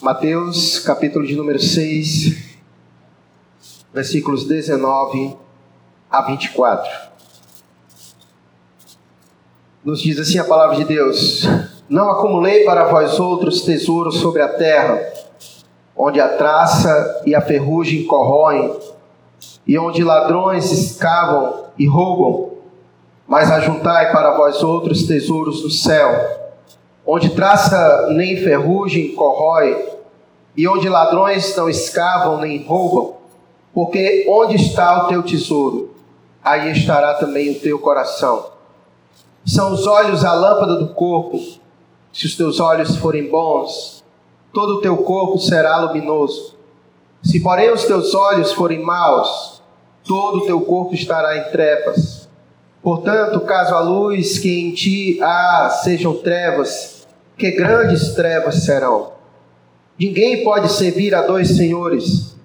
Mateus, capítulo de número 6, versículos 19 a 24. Nos diz assim a palavra de Deus: Não acumulei para vós outros tesouros sobre a terra, onde a traça e a ferrugem corroem, e onde ladrões escavam e roubam, mas ajuntai para vós outros tesouros no céu onde traça nem ferrugem corrói, e onde ladrões não escavam nem roubam, porque onde está o teu tesouro, aí estará também o teu coração. São os olhos a lâmpada do corpo. Se os teus olhos forem bons, todo o teu corpo será luminoso. Se, porém, os teus olhos forem maus, todo o teu corpo estará em trevas. Portanto, caso a luz que em ti há sejam trevas, que grandes trevas serão. Ninguém pode servir a dois senhores,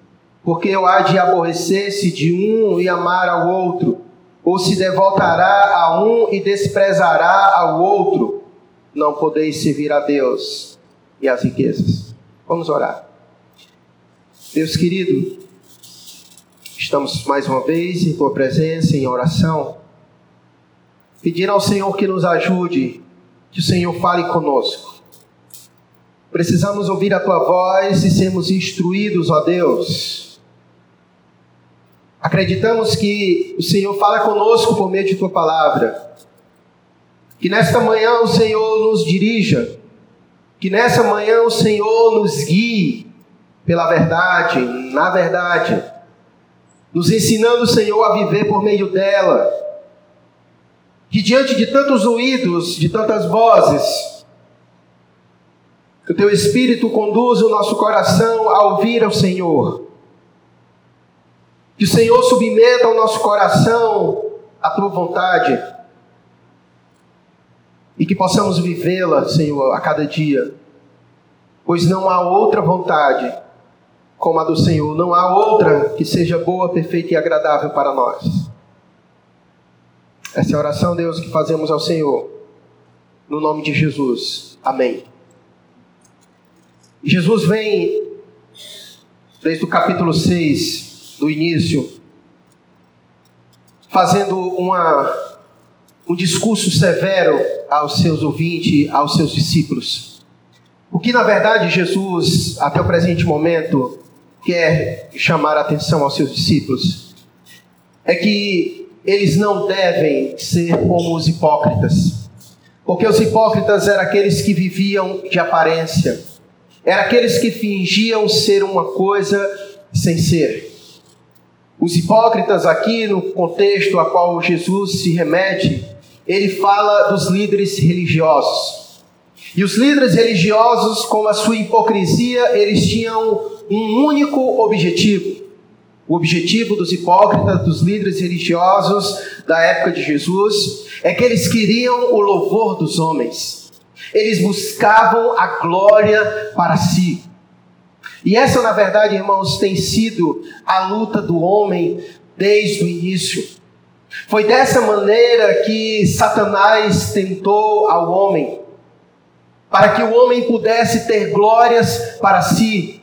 porque eu há de aborrecer-se de um e amar ao outro, ou se devoltará a um e desprezará ao outro. Não podeis servir a Deus e as riquezas. Vamos orar. Deus querido, estamos mais uma vez em tua presença, em oração, pedindo ao Senhor que nos ajude, que o Senhor fale conosco Precisamos ouvir a tua voz e sermos instruídos, ó Deus. Acreditamos que o Senhor fala conosco por meio de tua palavra. Que nesta manhã o Senhor nos dirija. Que nessa manhã o Senhor nos guie pela verdade, na verdade. Nos ensinando, Senhor, a viver por meio dela. Que diante de tantos ruídos, de tantas vozes, que o teu Espírito conduza o nosso coração a ouvir ao Senhor. Que o Senhor submeta ao nosso coração a tua vontade. E que possamos vivê-la, Senhor, a cada dia. Pois não há outra vontade como a do Senhor. Não há outra que seja boa, perfeita e agradável para nós. Essa é a oração, Deus, que fazemos ao Senhor. No nome de Jesus. Amém. Jesus vem, desde o capítulo 6, do início, fazendo uma, um discurso severo aos seus ouvintes, aos seus discípulos. O que, na verdade, Jesus, até o presente momento, quer chamar a atenção aos seus discípulos é que eles não devem ser como os hipócritas. Porque os hipócritas eram aqueles que viviam de aparência eram aqueles que fingiam ser uma coisa sem ser. Os hipócritas, aqui no contexto a qual Jesus se remete, ele fala dos líderes religiosos. E os líderes religiosos, com a sua hipocrisia, eles tinham um único objetivo. O objetivo dos hipócritas, dos líderes religiosos da época de Jesus, é que eles queriam o louvor dos homens. Eles buscavam a glória para si. E essa, na verdade, irmãos, tem sido a luta do homem desde o início. Foi dessa maneira que Satanás tentou ao homem, para que o homem pudesse ter glórias para si.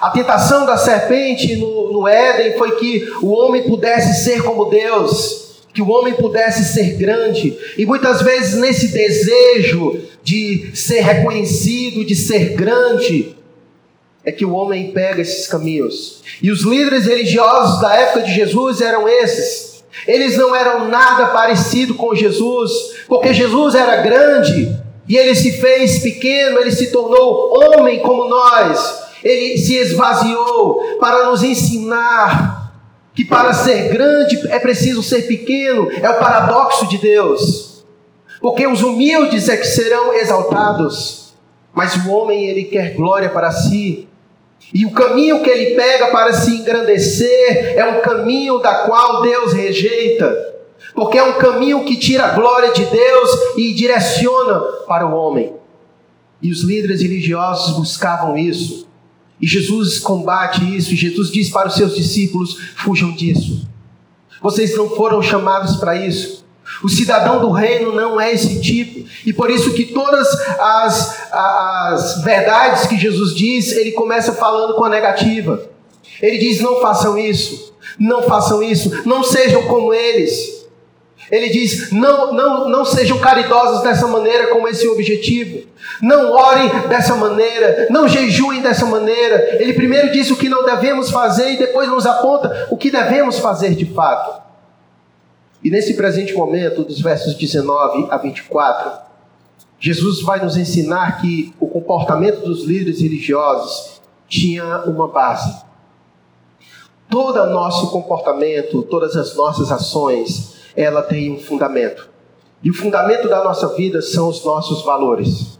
A tentação da serpente no, no Éden foi que o homem pudesse ser como Deus que o homem pudesse ser grande, e muitas vezes nesse desejo de ser reconhecido, de ser grande, é que o homem pega esses caminhos. E os líderes religiosos da época de Jesus eram esses. Eles não eram nada parecido com Jesus, porque Jesus era grande e ele se fez pequeno, ele se tornou homem como nós. Ele se esvaziou para nos ensinar que para ser grande é preciso ser pequeno, é o paradoxo de Deus. Porque os humildes é que serão exaltados, mas o homem ele quer glória para si. E o caminho que ele pega para se engrandecer é um caminho da qual Deus rejeita. Porque é um caminho que tira a glória de Deus e direciona para o homem. E os líderes religiosos buscavam isso. E Jesus combate isso, e Jesus diz para os seus discípulos: fujam disso. Vocês não foram chamados para isso. O cidadão do reino não é esse tipo. E por isso que todas as, as verdades que Jesus diz, ele começa falando com a negativa. Ele diz: não façam isso, não façam isso, não sejam como eles. Ele diz: não, não, não sejam caridosos dessa maneira, com esse objetivo. Não orem dessa maneira, não jejuem dessa maneira. Ele primeiro diz o que não devemos fazer e depois nos aponta o que devemos fazer de fato. E nesse presente momento, dos versos 19 a 24, Jesus vai nos ensinar que o comportamento dos líderes religiosos tinha uma base. Todo o nosso comportamento, todas as nossas ações, ela tem um fundamento. E o fundamento da nossa vida são os nossos valores.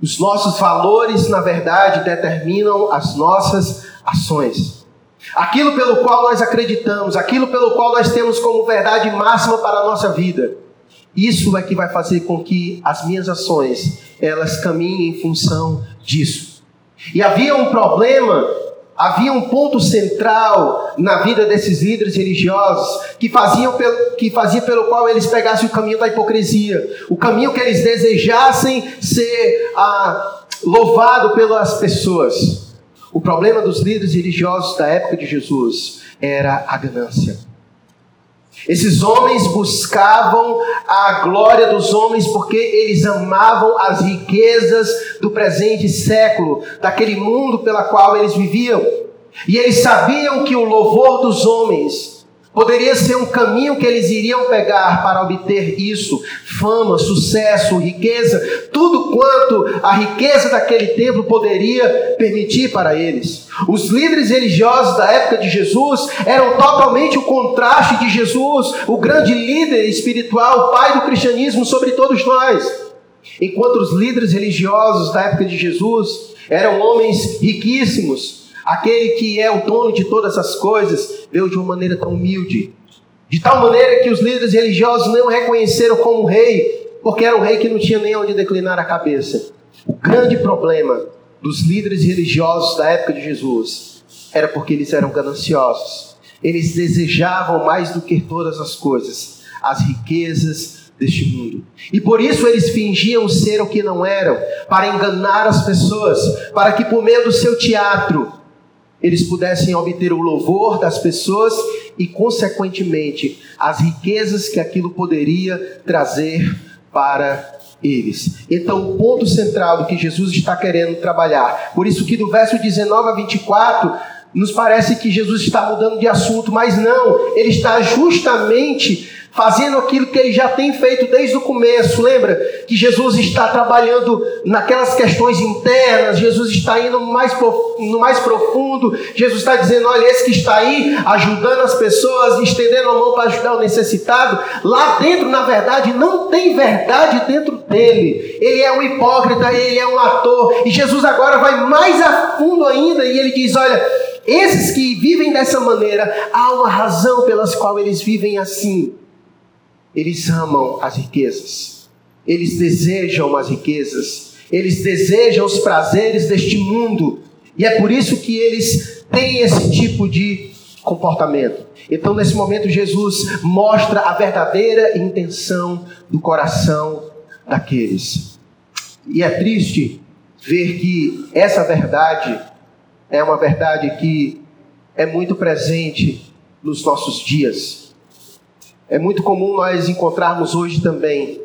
Os nossos valores, na verdade, determinam as nossas ações. Aquilo pelo qual nós acreditamos, aquilo pelo qual nós temos como verdade máxima para a nossa vida. Isso é que vai fazer com que as minhas ações, elas caminhem em função disso. E havia um problema Havia um ponto central na vida desses líderes religiosos que faziam pelo, que fazia pelo qual eles pegassem o caminho da hipocrisia, o caminho que eles desejassem ser ah, louvado pelas pessoas. O problema dos líderes religiosos da época de Jesus era a ganância. Esses homens buscavam a glória dos homens porque eles amavam as riquezas do presente século, daquele mundo pela qual eles viviam. E eles sabiam que o louvor dos homens Poderia ser um caminho que eles iriam pegar para obter isso: fama, sucesso, riqueza, tudo quanto a riqueza daquele templo poderia permitir para eles. Os líderes religiosos da época de Jesus eram totalmente o contraste de Jesus, o grande líder espiritual, pai do cristianismo sobre todos nós. Enquanto os líderes religiosos da época de Jesus eram homens riquíssimos, Aquele que é o dono de todas as coisas veio de uma maneira tão humilde, de tal maneira que os líderes religiosos não o reconheceram como rei, porque era um rei que não tinha nem onde declinar a cabeça. O grande problema dos líderes religiosos da época de Jesus era porque eles eram gananciosos. Eles desejavam mais do que todas as coisas as riquezas deste mundo. E por isso eles fingiam ser o que não eram, para enganar as pessoas, para que por meio do seu teatro eles pudessem obter o louvor das pessoas e, consequentemente, as riquezas que aquilo poderia trazer para eles. Então, o ponto central do que Jesus está querendo trabalhar, por isso que do verso 19 a 24, nos parece que Jesus está mudando de assunto, mas não, ele está justamente fazendo aquilo que ele já tem feito desde o começo. Lembra que Jesus está trabalhando naquelas questões internas, Jesus está indo mais, no mais profundo, Jesus está dizendo: olha, esse que está aí ajudando as pessoas, estendendo a mão para ajudar o necessitado, lá dentro, na verdade, não tem verdade dentro dele. Ele é um hipócrita, ele é um ator, e Jesus agora vai mais a fundo ainda e ele diz: olha. Esses que vivem dessa maneira, há uma razão pelas qual eles vivem assim. Eles amam as riquezas, eles desejam as riquezas, eles desejam os prazeres deste mundo, e é por isso que eles têm esse tipo de comportamento. Então, nesse momento, Jesus mostra a verdadeira intenção do coração daqueles. E é triste ver que essa verdade é uma verdade que é muito presente nos nossos dias. É muito comum nós encontrarmos hoje também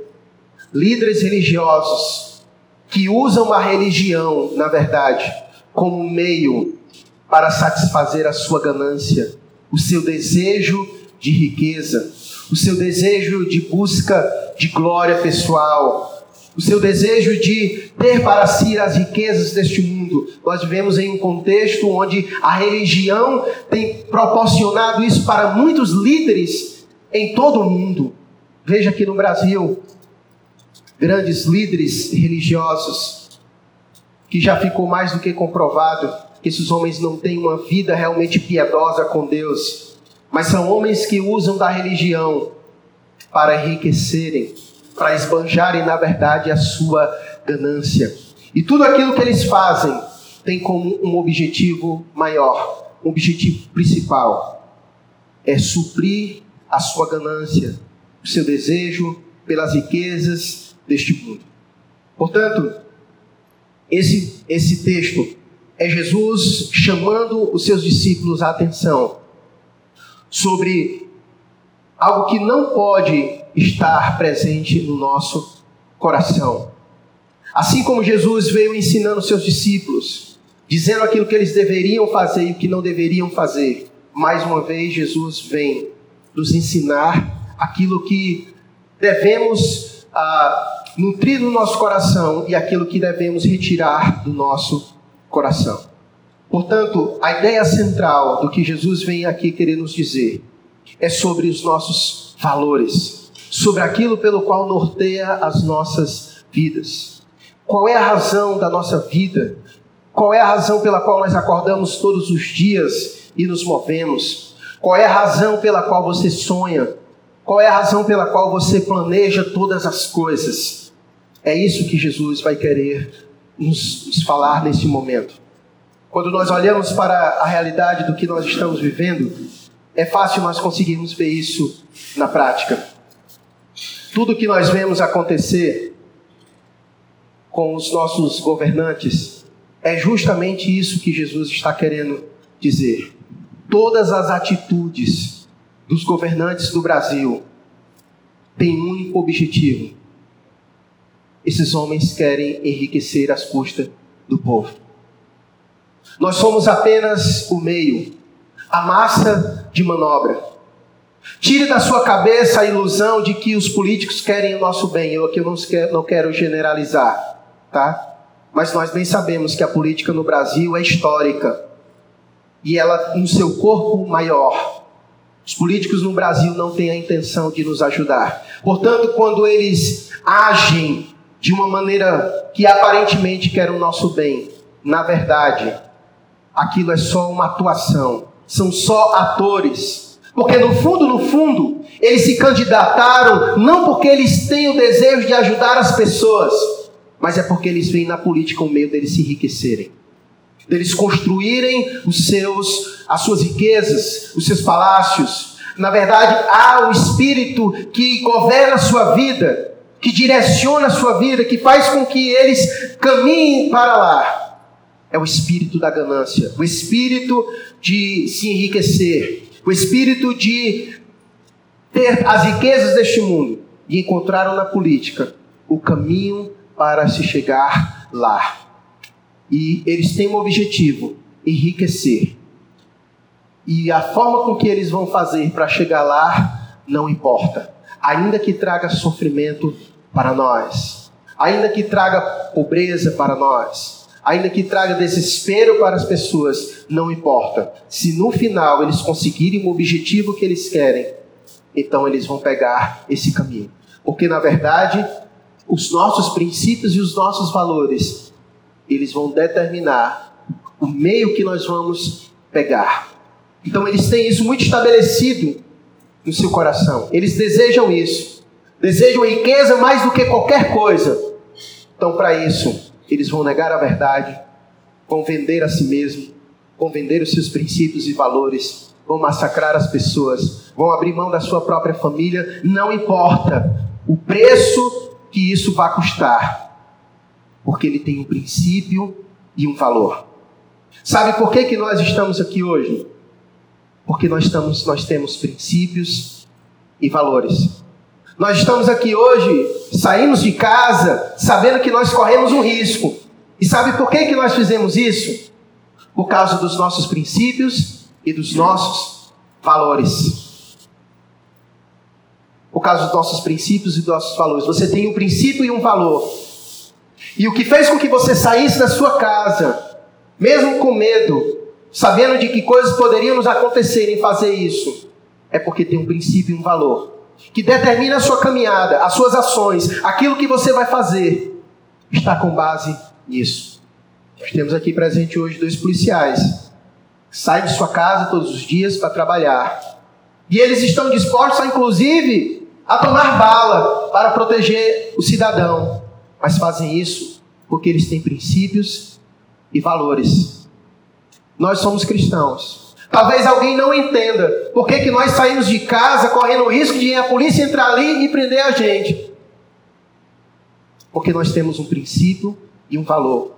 líderes religiosos que usam a religião, na verdade, como meio para satisfazer a sua ganância, o seu desejo de riqueza, o seu desejo de busca de glória pessoal, o seu desejo de ter para si as riquezas deste mundo. Nós vivemos em um contexto onde a religião tem proporcionado isso para muitos líderes em todo o mundo. Veja aqui no Brasil, grandes líderes religiosos, que já ficou mais do que comprovado que esses homens não têm uma vida realmente piedosa com Deus, mas são homens que usam da religião para enriquecerem, para esbanjarem, na verdade, a sua ganância. E tudo aquilo que eles fazem tem como um objetivo maior, um objetivo principal: é suprir a sua ganância, o seu desejo pelas riquezas deste mundo. Portanto, esse, esse texto é Jesus chamando os seus discípulos à atenção sobre algo que não pode estar presente no nosso coração. Assim como Jesus veio ensinando seus discípulos, dizendo aquilo que eles deveriam fazer e o que não deveriam fazer, mais uma vez Jesus vem nos ensinar aquilo que devemos ah, nutrir no nosso coração e aquilo que devemos retirar do nosso coração. Portanto, a ideia central do que Jesus vem aqui querer nos dizer é sobre os nossos valores, sobre aquilo pelo qual norteia as nossas vidas. Qual é a razão da nossa vida? Qual é a razão pela qual nós acordamos todos os dias e nos movemos? Qual é a razão pela qual você sonha? Qual é a razão pela qual você planeja todas as coisas? É isso que Jesus vai querer nos, falar nesse momento. Quando nós olhamos para a realidade do que nós estamos vivendo, é fácil nós conseguirmos ver isso na prática. Tudo que nós vemos acontecer com os nossos governantes é justamente isso que Jesus está querendo dizer. Todas as atitudes dos governantes do Brasil têm um único objetivo: esses homens querem enriquecer as custas do povo. Nós somos apenas o meio, a massa de manobra. Tire da sua cabeça a ilusão de que os políticos querem o nosso bem. Eu aqui não quero, não quero generalizar, tá? Mas nós bem sabemos que a política no Brasil é histórica e ela no seu corpo maior. Os políticos no Brasil não têm a intenção de nos ajudar. Portanto, quando eles agem de uma maneira que aparentemente quer o nosso bem, na verdade, aquilo é só uma atuação, são só atores. Porque no fundo, no fundo, eles se candidataram não porque eles têm o desejo de ajudar as pessoas, mas é porque eles veem na política o meio deles se enriquecerem, deles construírem os seus, as suas riquezas, os seus palácios. Na verdade, há o espírito que governa a sua vida, que direciona a sua vida, que faz com que eles caminhem para lá. É o espírito da ganância, o espírito de se enriquecer, o espírito de ter as riquezas deste mundo e encontraram na política o caminho para se chegar lá. E eles têm um objetivo: enriquecer. E a forma com que eles vão fazer para chegar lá não importa, ainda que traga sofrimento para nós, ainda que traga pobreza para nós, ainda que traga desespero para as pessoas, não importa. Se no final eles conseguirem o objetivo que eles querem, então eles vão pegar esse caminho. Porque na verdade, os nossos princípios e os nossos valores, eles vão determinar o meio que nós vamos pegar. Então eles têm isso muito estabelecido no seu coração. Eles desejam isso. Desejam riqueza mais do que qualquer coisa. Então, para isso, eles vão negar a verdade, vão vender a si mesmo, vão vender os seus princípios e valores, vão massacrar as pessoas, vão abrir mão da sua própria família, não importa o preço que isso vai custar, porque ele tem um princípio e um valor. Sabe por que, que nós estamos aqui hoje? Porque nós, estamos, nós temos princípios e valores. Nós estamos aqui hoje, saímos de casa, sabendo que nós corremos um risco. E sabe por que, que nós fizemos isso? Por causa dos nossos princípios e dos nossos valores. Por causa dos nossos princípios e dos nossos valores. Você tem um princípio e um valor. E o que fez com que você saísse da sua casa, mesmo com medo, sabendo de que coisas poderiam nos acontecer em fazer isso, é porque tem um princípio e um valor que determina a sua caminhada, as suas ações, aquilo que você vai fazer, está com base nisso. Nós temos aqui presente hoje dois policiais. Saem de sua casa todos os dias para trabalhar. E eles estão dispostos, a, inclusive, a tomar bala para proteger o cidadão. Mas fazem isso porque eles têm princípios e valores. Nós somos cristãos. Talvez alguém não entenda por que, que nós saímos de casa correndo o risco de a polícia entrar ali e prender a gente. Porque nós temos um princípio e um valor.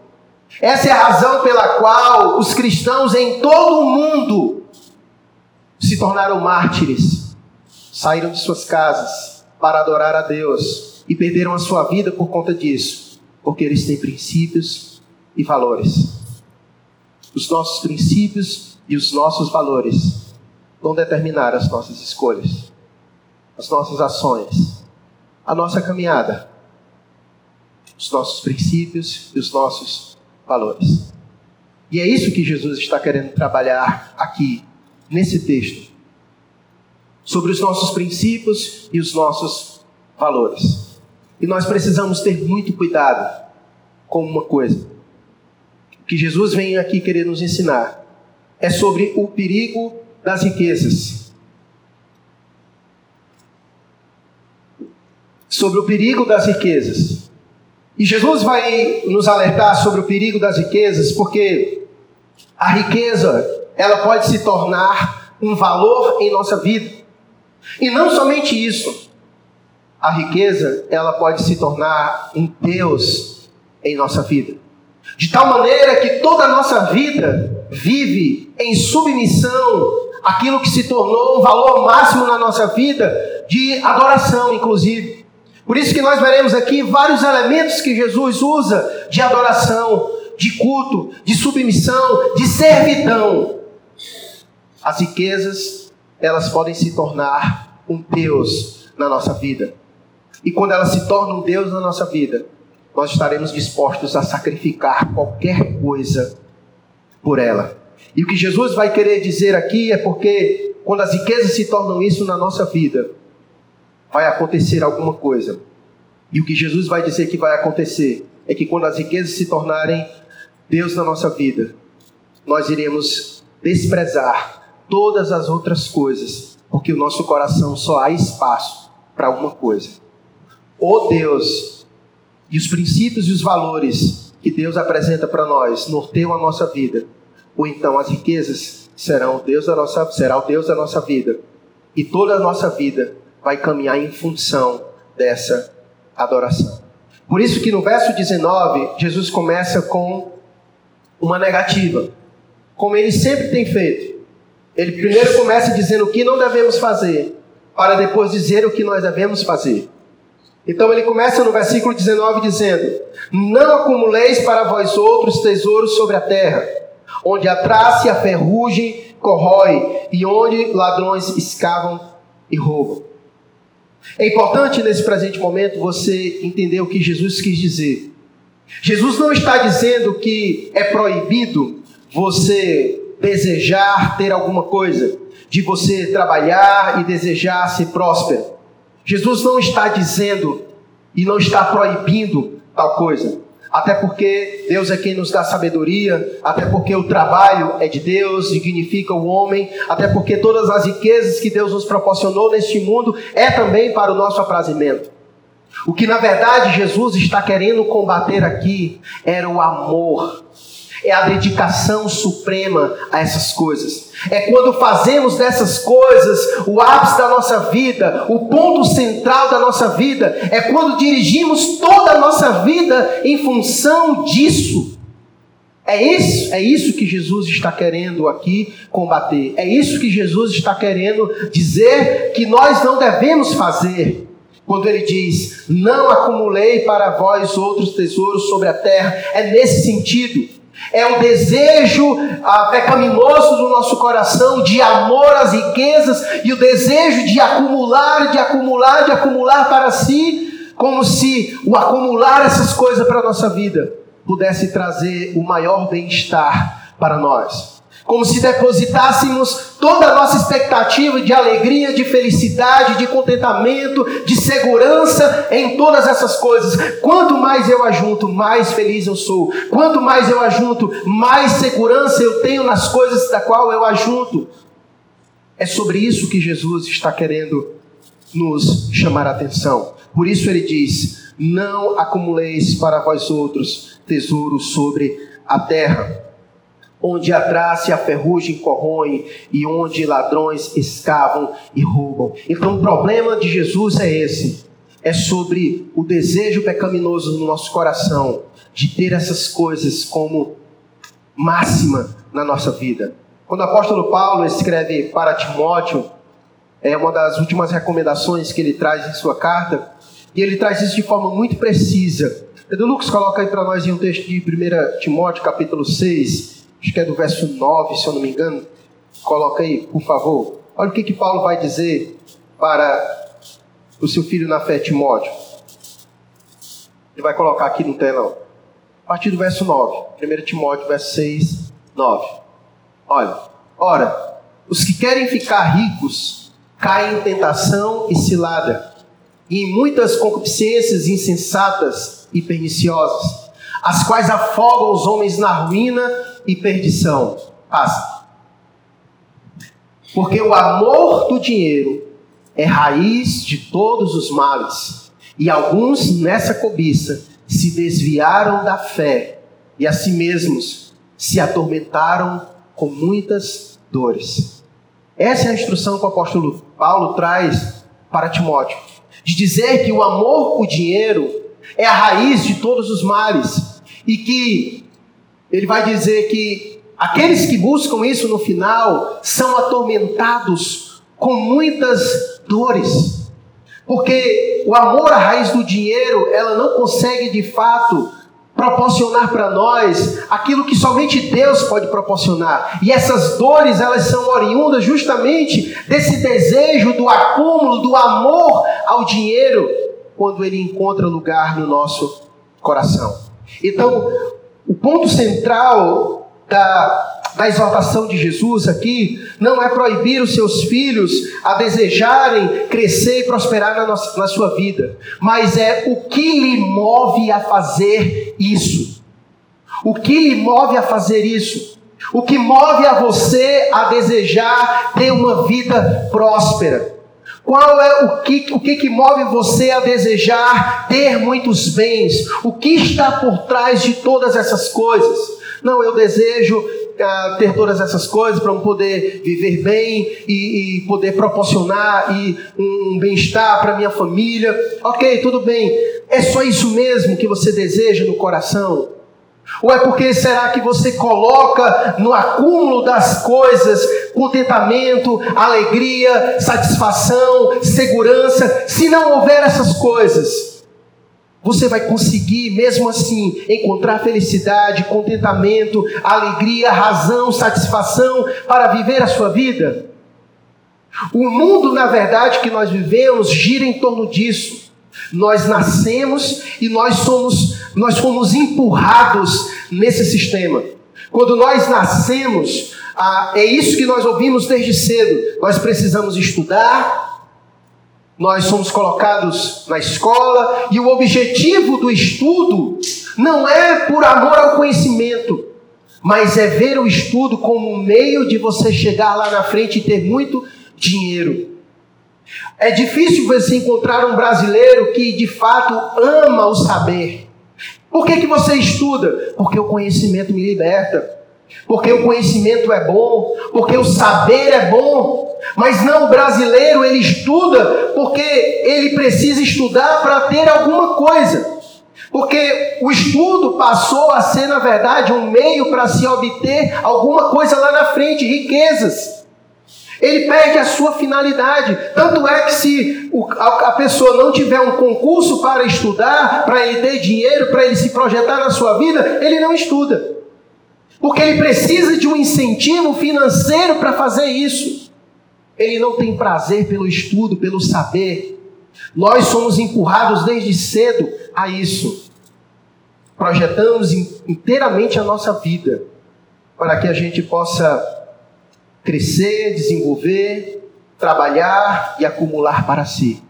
Essa é a razão pela qual os cristãos em todo o mundo se tornaram mártires, saíram de suas casas para adorar a Deus e perderam a sua vida por conta disso, porque eles têm princípios e valores. Os nossos princípios e os nossos valores vão determinar as nossas escolhas, as nossas ações, a nossa caminhada, os nossos princípios e os nossos valores. E é isso que Jesus está querendo trabalhar aqui nesse texto sobre os nossos princípios e os nossos valores. E nós precisamos ter muito cuidado com uma coisa. Que Jesus vem aqui querer nos ensinar é sobre o perigo das riquezas. Sobre o perigo das riquezas. E Jesus vai nos alertar sobre o perigo das riquezas, porque a riqueza ela pode se tornar um valor em nossa vida. E não somente isso, a riqueza ela pode se tornar um Deus em nossa vida. De tal maneira que toda a nossa vida vive em submissão àquilo que se tornou um valor máximo na nossa vida, de adoração, inclusive. Por isso que nós veremos aqui vários elementos que Jesus usa de adoração, de culto, de submissão, de servidão. As riquezas, elas podem se tornar um Deus na nossa vida. E quando elas se tornam um Deus na nossa vida, nós estaremos dispostos a sacrificar qualquer coisa por ela. E o que Jesus vai querer dizer aqui é porque quando as riquezas se tornam isso na nossa vida, vai acontecer alguma coisa. E o que Jesus vai dizer que vai acontecer é que quando as riquezas se tornarem Deus na nossa vida, nós iremos desprezar todas as outras coisas, porque o nosso coração só há espaço para uma coisa. O Deus e os princípios e os valores que Deus apresenta para nós norteiam a nossa vida, ou então as riquezas serão o Deus da nossa, será o Deus da nossa vida, e toda a nossa vida vai caminhar em função dessa adoração. Por isso que no verso 19, Jesus começa com uma negativa, como ele sempre tem feito. Ele primeiro começa dizendo o que não devemos fazer, para depois dizer o que nós devemos fazer. Então ele começa no versículo 19 dizendo: Não acumuleis para vós outros tesouros sobre a terra, onde a traça e a ferrugem corrói, e onde ladrões escavam e roubam. É importante nesse presente momento você entender o que Jesus quis dizer. Jesus não está dizendo que é proibido você desejar ter alguma coisa, de você trabalhar e desejar ser próspero. Jesus não está dizendo e não está proibindo tal coisa. Até porque Deus é quem nos dá sabedoria, até porque o trabalho é de Deus, dignifica o homem, até porque todas as riquezas que Deus nos proporcionou neste mundo é também para o nosso aprazimento. O que na verdade Jesus está querendo combater aqui era o amor é a dedicação suprema a essas coisas. É quando fazemos dessas coisas o ápice da nossa vida, o ponto central da nossa vida. É quando dirigimos toda a nossa vida em função disso. É isso, é isso que Jesus está querendo aqui combater. É isso que Jesus está querendo dizer que nós não devemos fazer. Quando ele diz: Não acumulei para vós outros tesouros sobre a terra, é nesse sentido. É o desejo ah, pecaminoso do nosso coração de amor às riquezas e o desejo de acumular, de acumular, de acumular para si, como se o acumular essas coisas para a nossa vida pudesse trazer o maior bem-estar para nós como se depositássemos toda a nossa expectativa de alegria, de felicidade, de contentamento, de segurança em todas essas coisas. Quanto mais eu ajunto, mais feliz eu sou. Quanto mais eu ajunto, mais segurança eu tenho nas coisas da qual eu ajunto. É sobre isso que Jesus está querendo nos chamar a atenção. Por isso ele diz: Não acumuleis para vós outros tesouros sobre a terra onde a traça e a ferrugem corroem e onde ladrões escavam e roubam. Então o problema de Jesus é esse. É sobre o desejo pecaminoso no nosso coração de ter essas coisas como máxima na nossa vida. Quando o apóstolo Paulo escreve para Timóteo, é uma das últimas recomendações que ele traz em sua carta, e ele traz isso de forma muito precisa. Pedro Lucas coloca aí para nós em um texto de 1 Timóteo, capítulo 6, acho que é do verso 9, se eu não me engano. Coloca aí, por favor. Olha o que, que Paulo vai dizer para o seu filho na fé, Timóteo. Ele vai colocar aqui no telão. A partir do verso 9. 1 Timóteo, verso 6, 9. Olha. Ora, os que querem ficar ricos caem em tentação e cilada, e em muitas concupiscências insensatas e perniciosas, as quais afogam os homens na ruína e perdição. Passa. Porque o amor do dinheiro é raiz de todos os males, e alguns nessa cobiça se desviaram da fé e a si mesmos se atormentaram com muitas dores. Essa é a instrução que o apóstolo Paulo traz para Timóteo, de dizer que o amor por dinheiro é a raiz de todos os males e que ele vai dizer que aqueles que buscam isso no final são atormentados com muitas dores. Porque o amor à raiz do dinheiro, ela não consegue de fato proporcionar para nós aquilo que somente Deus pode proporcionar. E essas dores, elas são oriundas justamente desse desejo do acúmulo, do amor ao dinheiro, quando ele encontra lugar no nosso coração. Então, o ponto central da, da exaltação de Jesus aqui não é proibir os seus filhos a desejarem crescer e prosperar na, nossa, na sua vida, mas é o que lhe move a fazer isso. O que lhe move a fazer isso? O que move a você a desejar ter uma vida próspera? Qual é o que, o que, que move você a desejar ter muitos bens? O que está por trás de todas essas coisas? Não, eu desejo uh, ter todas essas coisas para poder viver bem e, e poder proporcionar e um bem-estar para minha família. Ok, tudo bem. É só isso mesmo que você deseja no coração? Ou é porque será que você coloca no acúmulo das coisas contentamento, alegria, satisfação, segurança? Se não houver essas coisas, você vai conseguir, mesmo assim, encontrar felicidade, contentamento, alegria, razão, satisfação para viver a sua vida? O mundo, na verdade, que nós vivemos gira em torno disso. Nós nascemos e nós somos, nós fomos empurrados nesse sistema. Quando nós nascemos, ah, é isso que nós ouvimos desde cedo. Nós precisamos estudar, nós somos colocados na escola e o objetivo do estudo não é por amor ao conhecimento, mas é ver o estudo como um meio de você chegar lá na frente e ter muito dinheiro. É difícil você encontrar um brasileiro que de fato ama o saber. Por que, que você estuda? Porque o conhecimento me liberta. Porque o conhecimento é bom, porque o saber é bom. Mas não, o brasileiro ele estuda porque ele precisa estudar para ter alguma coisa. Porque o estudo passou a ser, na verdade, um meio para se obter alguma coisa lá na frente, riquezas. Ele perde a sua finalidade. Tanto é que se a pessoa não tiver um concurso para estudar, para ele ter dinheiro, para ele se projetar na sua vida, ele não estuda. Porque ele precisa de um incentivo financeiro para fazer isso. Ele não tem prazer pelo estudo, pelo saber. Nós somos empurrados desde cedo a isso. Projetamos inteiramente a nossa vida para que a gente possa crescer, desenvolver, trabalhar e acumular para si.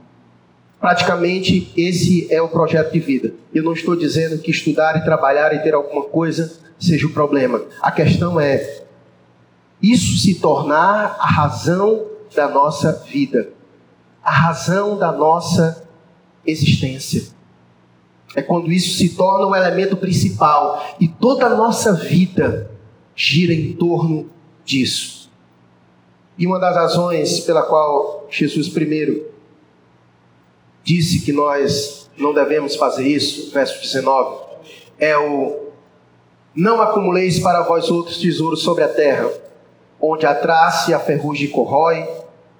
Praticamente esse é o projeto de vida. Eu não estou dizendo que estudar e trabalhar e ter alguma coisa seja o problema. A questão é isso se tornar a razão da nossa vida, a razão da nossa existência. É quando isso se torna o elemento principal e toda a nossa vida gira em torno disso. E uma das razões pela qual Jesus primeiro disse que nós não devemos fazer isso, verso 19, é o não acumuleis para vós outros tesouros sobre a terra, onde a traça e a ferrugem corrói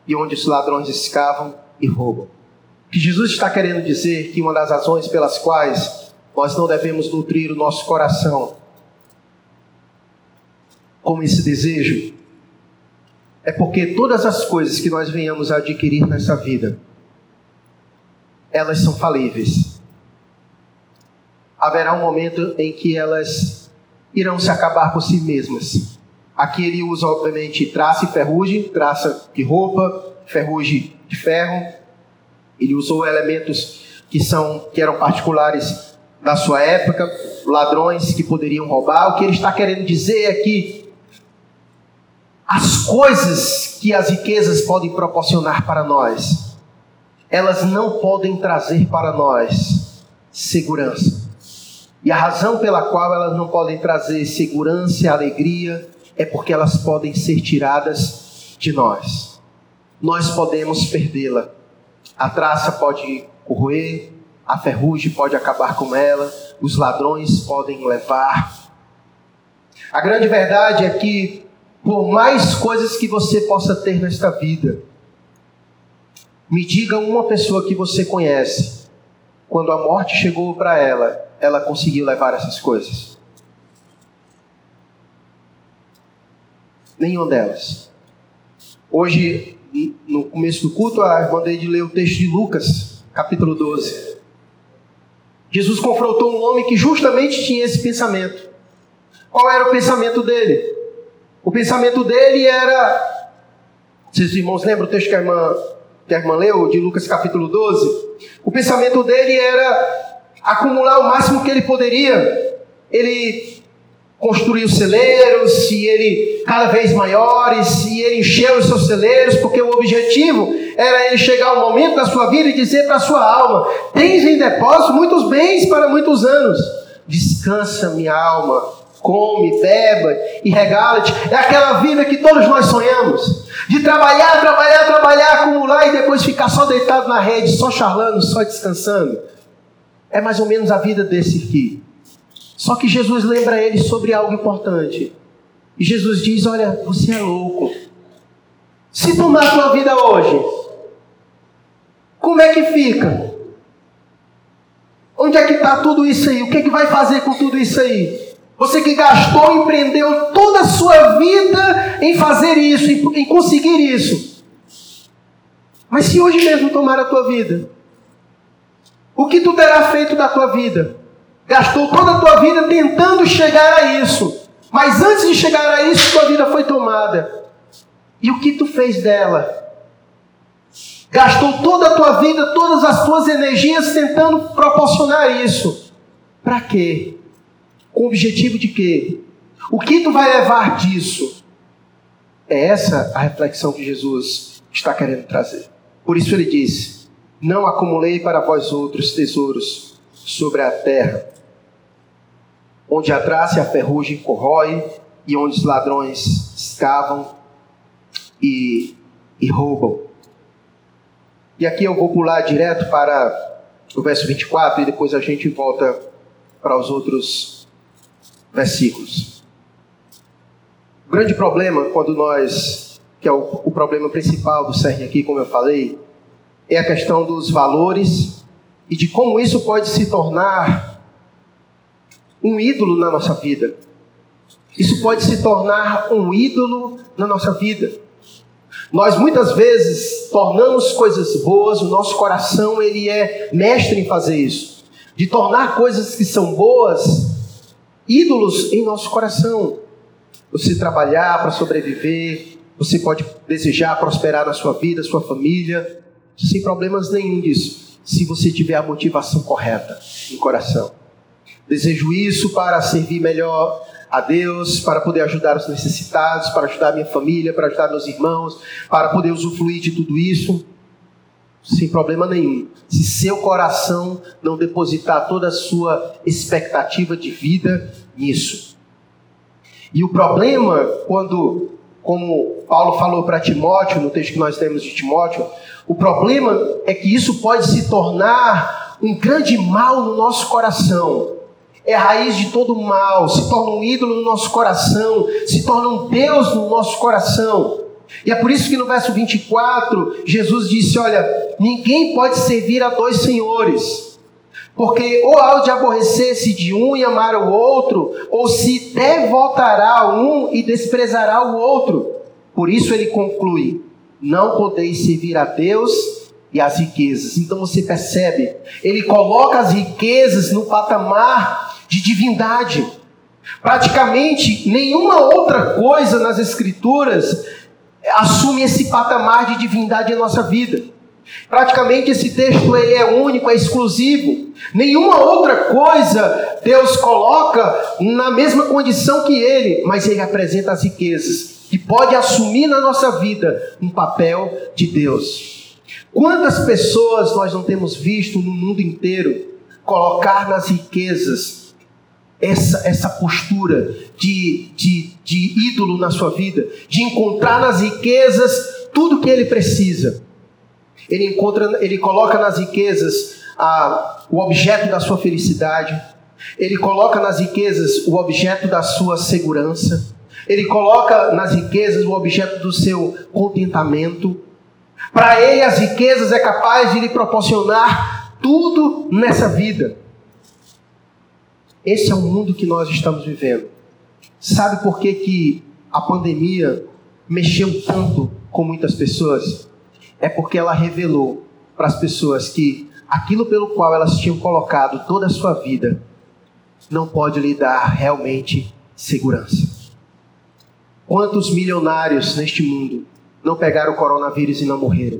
e onde os ladrões escavam e roubam. O que Jesus está querendo dizer que uma das razões pelas quais nós não devemos nutrir o nosso coração com esse desejo é porque todas as coisas que nós venhamos a adquirir nessa vida, elas são falíveis. Haverá um momento em que elas irão se acabar por si mesmas. Aqui ele usa, obviamente, traça e ferrugem, traça de roupa, ferrugem de ferro. Ele usou elementos que são que eram particulares da sua época, ladrões que poderiam roubar. O que ele está querendo dizer é que as coisas que as riquezas podem proporcionar para nós, elas não podem trazer para nós segurança. E a razão pela qual elas não podem trazer segurança e alegria é porque elas podem ser tiradas de nós. Nós podemos perdê-la. A traça pode corroer, a ferrugem pode acabar com ela, os ladrões podem levar. A grande verdade é que por mais coisas que você possa ter nesta vida, me diga uma pessoa que você conhece, quando a morte chegou para ela, ela conseguiu levar essas coisas. Nenhuma delas. Hoje, no começo do culto, a irmã de ler o texto de Lucas, capítulo 12. Jesus confrontou um homem que justamente tinha esse pensamento. Qual era o pensamento dele? O pensamento dele era. Vocês irmãos lembram o texto que a irmã, que a irmã leu, de Lucas capítulo 12? O pensamento dele era acumular o máximo que ele poderia. Ele construiu celeiros, e ele cada vez maiores, e ele encheu os seus celeiros, porque o objetivo era ele chegar ao momento da sua vida e dizer para a sua alma: Tens em depósito muitos bens para muitos anos. Descansa, minha alma, come, beba e regala-te. É aquela vida que todos nós sonhamos. De trabalhar, trabalhar, trabalhar, acumular e depois ficar só deitado na rede, só charlando, só descansando. É mais ou menos a vida desse aqui. Só que Jesus lembra ele sobre algo importante. E Jesus diz: Olha, você é louco. Se tomar tua vida hoje, como é que fica? Onde é que está tudo isso aí? O que, é que vai fazer com tudo isso aí? Você que gastou, empreendeu toda a sua vida em fazer isso, em, conseguir isso. Mas se hoje mesmo tomar a tua vida, o que tu terá feito da tua vida? Gastou toda a tua vida tentando chegar a isso. Mas antes de chegar a isso, tua vida foi tomada. E o que tu fez dela? Gastou toda a tua vida, todas as tuas energias tentando proporcionar isso. Para quê? Com o objetivo de quê? O que tu vai levar disso? É essa a reflexão que Jesus está querendo trazer. Por isso ele disse: Não acumulei para vós outros tesouros sobre a terra, onde a traça e a ferrugem corrói, e onde os ladrões escavam e, e roubam. E aqui eu vou pular direto para o verso 24 e depois a gente volta para os outros versículos. O grande problema, quando nós, que é o, o problema principal do CERN aqui, como eu falei, é a questão dos valores e de como isso pode se tornar um ídolo na nossa vida. Isso pode se tornar um ídolo na nossa vida. Nós muitas vezes tornamos coisas boas, o nosso coração ele é mestre em fazer isso, de tornar coisas que são boas ídolos em nosso coração. Você trabalhar para sobreviver, você pode desejar prosperar na sua vida, sua família, sem problemas nenhum disso, se você tiver a motivação correta no coração. Desejo isso para servir melhor a Deus, para poder ajudar os necessitados, para ajudar minha família, para ajudar meus irmãos, para poder usufruir de tudo isso sem problema nenhum. Se seu coração não depositar toda a sua expectativa de vida nisso. E o problema, quando, como Paulo falou para Timóteo, no texto que nós temos de Timóteo, o problema é que isso pode se tornar um grande mal no nosso coração. É a raiz de todo mal, se torna um ídolo no nosso coração, se torna um Deus no nosso coração. E é por isso que no verso 24, Jesus disse: Olha, ninguém pode servir a dois senhores, porque ou há de aborrecer-se de um e amar o outro, ou se devotará a um e desprezará o outro. Por isso ele conclui: Não podeis servir a Deus e as riquezas. Então você percebe, ele coloca as riquezas no patamar de divindade. Praticamente nenhuma outra coisa nas Escrituras assume esse patamar de divindade em nossa vida. Praticamente esse texto ele é único, é exclusivo. Nenhuma outra coisa Deus coloca na mesma condição que ele, mas ele apresenta as riquezas e pode assumir na nossa vida um papel de Deus. Quantas pessoas nós não temos visto no mundo inteiro colocar nas riquezas essa, essa postura de, de, de ídolo na sua vida, de encontrar nas riquezas tudo que ele precisa. Ele encontra, ele coloca nas riquezas a, o objeto da sua felicidade, ele coloca nas riquezas o objeto da sua segurança, ele coloca nas riquezas o objeto do seu contentamento. Para ele, as riquezas é capaz de lhe proporcionar tudo nessa vida. Esse é o mundo que nós estamos vivendo. Sabe por que, que a pandemia mexeu tanto com muitas pessoas? É porque ela revelou para as pessoas que aquilo pelo qual elas tinham colocado toda a sua vida não pode lhe dar realmente segurança. Quantos milionários neste mundo não pegaram o coronavírus e não morreram?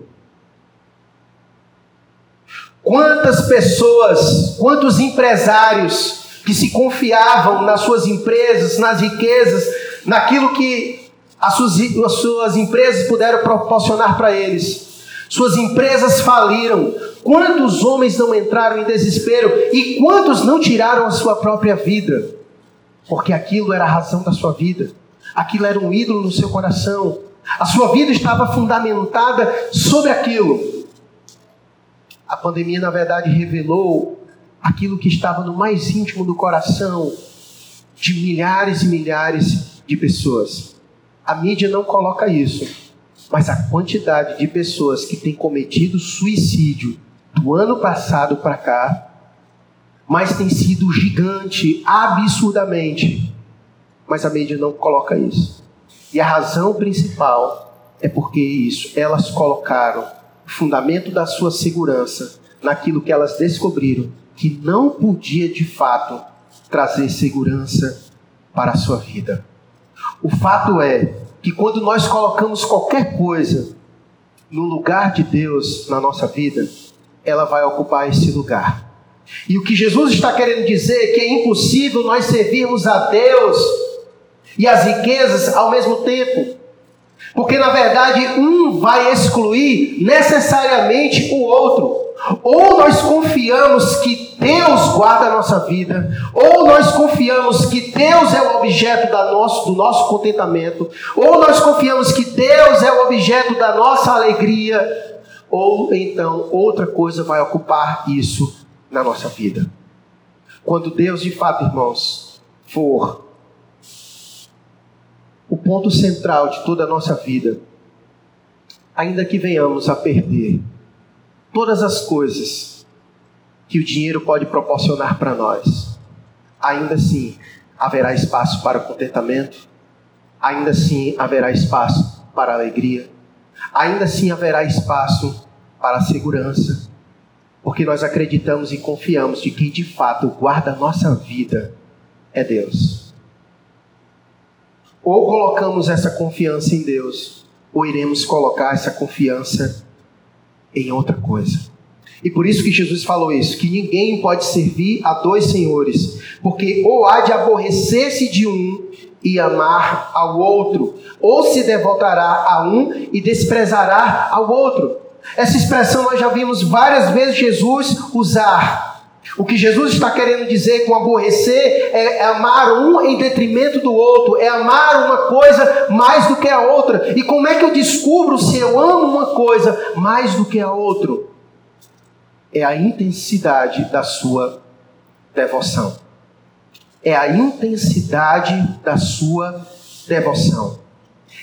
Quantas pessoas, quantos empresários que se confiavam nas suas empresas, nas riquezas, naquilo que as suas, as suas empresas puderam proporcionar para eles. Suas empresas faliram. Quantos homens não entraram em desespero e quantos não tiraram a sua própria vida? Porque aquilo era a razão da sua vida, aquilo era um ídolo no seu coração, a sua vida estava fundamentada sobre aquilo. A pandemia, na verdade, revelou aquilo que estava no mais íntimo do coração de milhares e milhares de pessoas. A mídia não coloca isso, mas a quantidade de pessoas que têm cometido suicídio do ano passado para cá, mas tem sido gigante, absurdamente. Mas a mídia não coloca isso. E a razão principal é porque isso, elas colocaram o fundamento da sua segurança naquilo que elas descobriram que não podia de fato trazer segurança para a sua vida. O fato é que quando nós colocamos qualquer coisa no lugar de Deus na nossa vida, ela vai ocupar esse lugar. E o que Jesus está querendo dizer é que é impossível nós servirmos a Deus e as riquezas ao mesmo tempo. Porque na verdade um vai excluir necessariamente o outro. Ou nós confiamos que Deus guarda a nossa vida, ou nós confiamos que Deus é o objeto da nosso, do nosso contentamento, ou nós confiamos que Deus é o objeto da nossa alegria, ou então outra coisa vai ocupar isso na nossa vida. Quando Deus, de fato, irmãos, for o ponto central de toda a nossa vida, ainda que venhamos a perder todas as coisas que o dinheiro pode proporcionar para nós, ainda assim haverá espaço para o contentamento, ainda assim haverá espaço para a alegria, ainda assim haverá espaço para a segurança, porque nós acreditamos e confiamos de que de fato guarda a nossa vida é Deus. Ou colocamos essa confiança em Deus, ou iremos colocar essa confiança em outra coisa. E por isso que Jesus falou isso, que ninguém pode servir a dois senhores, porque ou há de aborrecer-se de um e amar ao outro, ou se devotará a um e desprezará ao outro. Essa expressão nós já vimos várias vezes Jesus usar. O que Jesus está querendo dizer com aborrecer é, amar um em detrimento do outro, é amar uma coisa mais do que a outra. E como é que eu descubro se eu amo uma coisa mais do que a outra? É a intensidade da sua devoção. É a intensidade da sua devoção.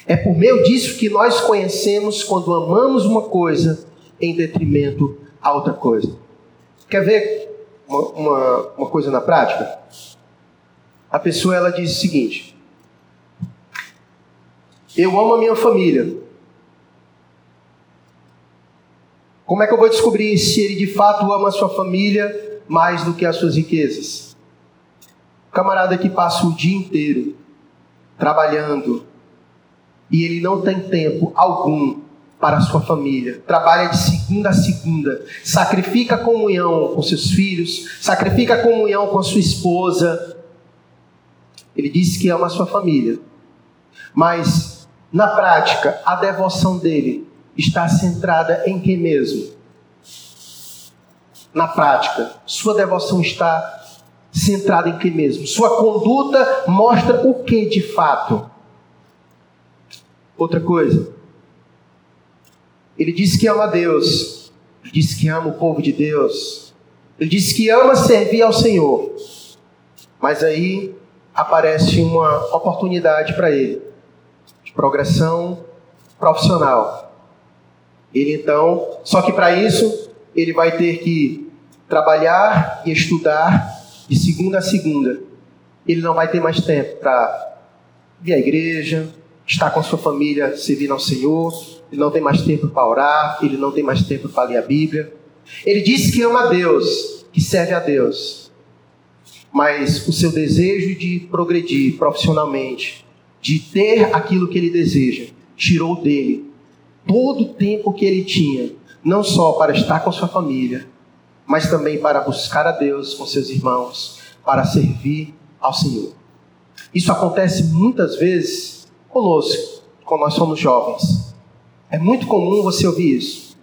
É por meio disso que nós conhecemos quando amamos uma coisa em detrimento a outra coisa. Quer ver uma, uma, uma coisa na prática? A pessoa ela diz o seguinte: Eu amo a minha família. Como é que eu vou descobrir se ele de fato ama a sua família mais do que as suas riquezas? O camarada que passa o dia inteiro trabalhando e ele não tem tempo algum para a sua família, trabalha de segunda a segunda, sacrifica a comunhão com seus filhos, sacrifica a comunhão com a sua esposa. Ele diz que ama a sua família, mas na prática, a devoção dele está centrada em quem mesmo? Na prática, sua devoção está centrada em quem mesmo? Sua conduta mostra o que de fato? Outra coisa, ele diz que ama Deus, ele diz que ama o povo de Deus, ele diz que ama servir ao Senhor. Mas aí aparece uma oportunidade para ele de progressão profissional. Ele então, só que para isso ele vai ter que trabalhar e estudar de segunda a segunda. Ele não vai ter mais tempo para vir à igreja, estar com sua família servindo ao Senhor, ele não tem mais tempo para orar, ele não tem mais tempo para ler a Bíblia. Ele diz que ama a Deus, que serve a Deus, mas o seu desejo de progredir profissionalmente, de ter aquilo que ele deseja, tirou dele todo o tempo que ele tinha, não só para estar com sua família, mas também para buscar a Deus com seus irmãos, para servir ao Senhor. Isso acontece muitas vezes conosco, quando nós somos jovens. É muito comum você ouvir isso.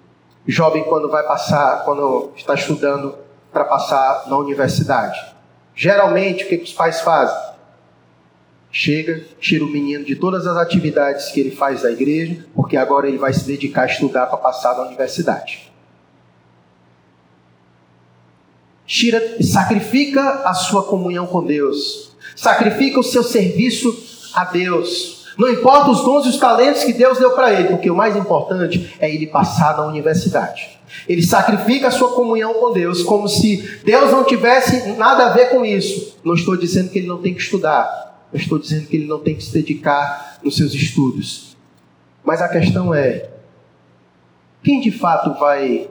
Jovem quando vai passar, quando está estudando para passar na universidade. Geralmente, o que, os pais fazem? Chega, tira o menino de todas as atividades que ele faz da igreja, porque agora ele vai se dedicar a estudar para passar na universidade. Tira, sacrifica a sua comunhão com Deus, sacrifica o seu serviço a Deus, não importa os dons e os talentos que Deus deu para ele, porque o mais importante é ele passar na universidade. Ele sacrifica a sua comunhão com Deus, como se Deus não tivesse nada a ver com isso. Não estou dizendo que ele não tem que estudar, eu estou dizendo que ele não tem que se dedicar nos seus estudos. Mas a questão é: quem de fato vai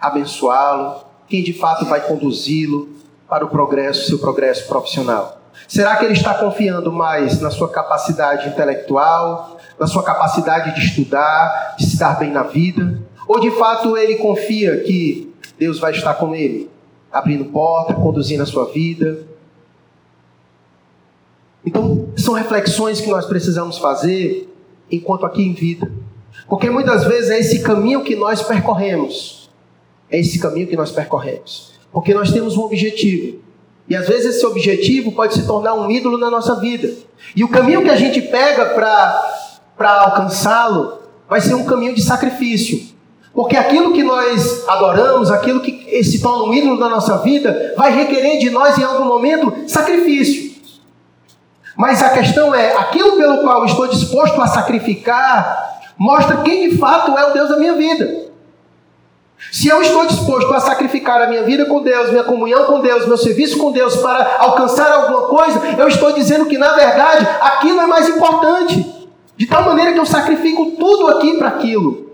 abençoá-lo? Quem de fato vai conduzi-lo para o progresso, seu progresso profissional? Será que ele está confiando mais na sua capacidade intelectual, na sua capacidade de estudar, de se dar bem na vida? Ou de fato ele confia que Deus vai estar com ele, abrindo porta, conduzindo a sua vida? Então, são reflexões que nós precisamos fazer enquanto aqui em vida. Porque muitas vezes é esse caminho que nós percorremos. É esse caminho que nós percorremos. Porque nós temos um objetivo. E às vezes esse objetivo pode se tornar um ídolo na nossa vida. E o caminho que a gente pega para alcançá-lo vai ser um caminho de sacrifício. Porque aquilo que nós adoramos, aquilo que se torna um ídolo na nossa vida, vai requerer de nós em algum momento sacrifício. Mas a questão é: aquilo pelo qual estou disposto a sacrificar, mostra quem de fato é o Deus da minha vida. Se eu estou disposto a sacrificar a minha vida com Deus, minha comunhão com Deus, meu serviço com Deus para alcançar alguma coisa, eu estou dizendo que na verdade aquilo é mais importante. De tal maneira que eu sacrifico tudo aqui para aquilo.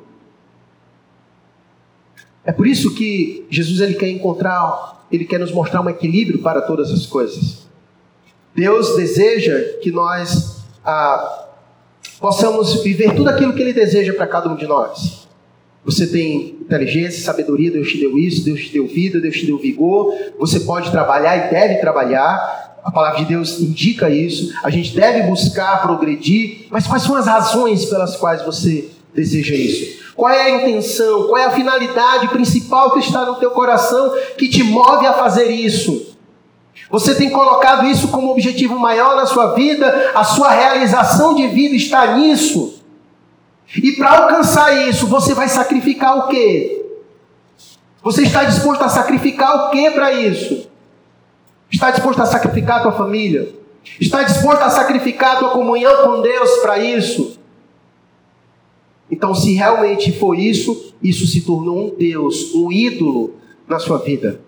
É por isso que Jesus ele quer encontrar, ele quer nos mostrar um equilíbrio para todas as coisas. Deus deseja que nós ah, possamos viver tudo aquilo que Ele deseja para cada um de nós. Você tem inteligência, sabedoria, Deus te deu isso, Deus te deu vida, Deus te deu vigor. Você pode trabalhar e deve trabalhar. A palavra de Deus indica isso. A gente deve buscar progredir. Mas quais são as razões pelas quais você deseja isso? Qual é a intenção? Qual é a finalidade principal que está no teu coração que te move a fazer isso? Você tem colocado isso como objetivo maior na sua vida? A sua realização de vida está nisso? E para alcançar isso, você vai sacrificar o quê? Você está disposto a sacrificar o que para isso? Está disposto a sacrificar a tua família? Está disposto a sacrificar a tua comunhão com Deus para isso? Então, se realmente for isso, isso se tornou um Deus, um ídolo na sua vida.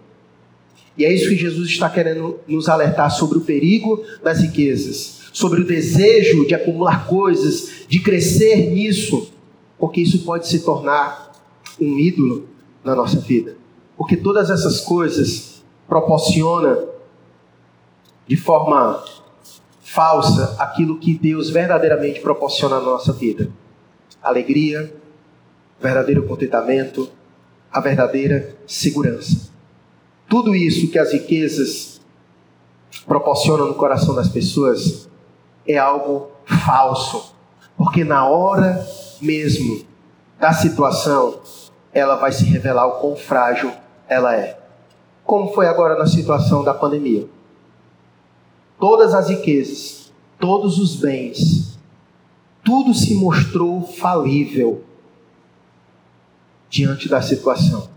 E é isso que Jesus está querendo nos alertar sobre o perigo das riquezas, sobre o desejo de acumular coisas, de crescer nisso, porque isso pode se tornar um ídolo na nossa vida. Porque todas essas coisas proporcionam de forma falsa aquilo que Deus verdadeiramente proporciona na nossa vida: alegria, verdadeiro contentamento, a verdadeira segurança. Tudo isso que as riquezas proporcionam no coração das pessoas é algo falso, porque na hora mesmo da situação ela vai se revelar o quão frágil ela é. Como foi agora na situação da pandemia todas as riquezas, todos os bens, tudo se mostrou falível diante da situação.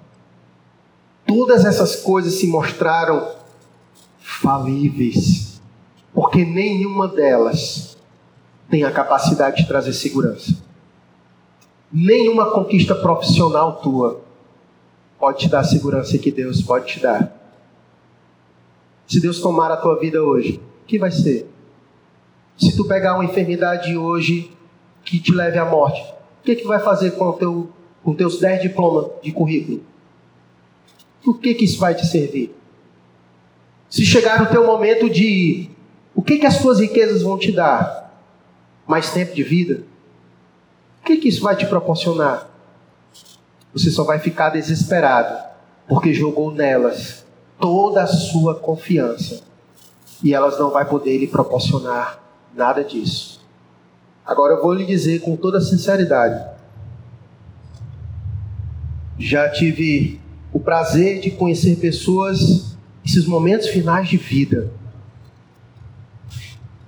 Todas essas coisas se mostraram falíveis, porque nenhuma delas tem a capacidade de trazer segurança. Nenhuma conquista profissional tua pode te dar a segurança que Deus pode te dar. Se Deus tomar a tua vida hoje, que vai ser? Se tu pegar uma enfermidade hoje que te leve à morte, o que, que vai fazer com, o teu, com teus 10 diplomas de currículo? O que, que isso vai te servir? Se chegar o teu momento de ir, o que, que as tuas riquezas vão te dar? Mais tempo de vida? O que, que isso vai te proporcionar? Você só vai ficar desesperado, porque jogou nelas toda a sua confiança e elas não vai poder lhe proporcionar nada disso. Agora eu vou lhe dizer com toda sinceridade. Já tive o prazer de conhecer pessoas nesses momentos finais de vida.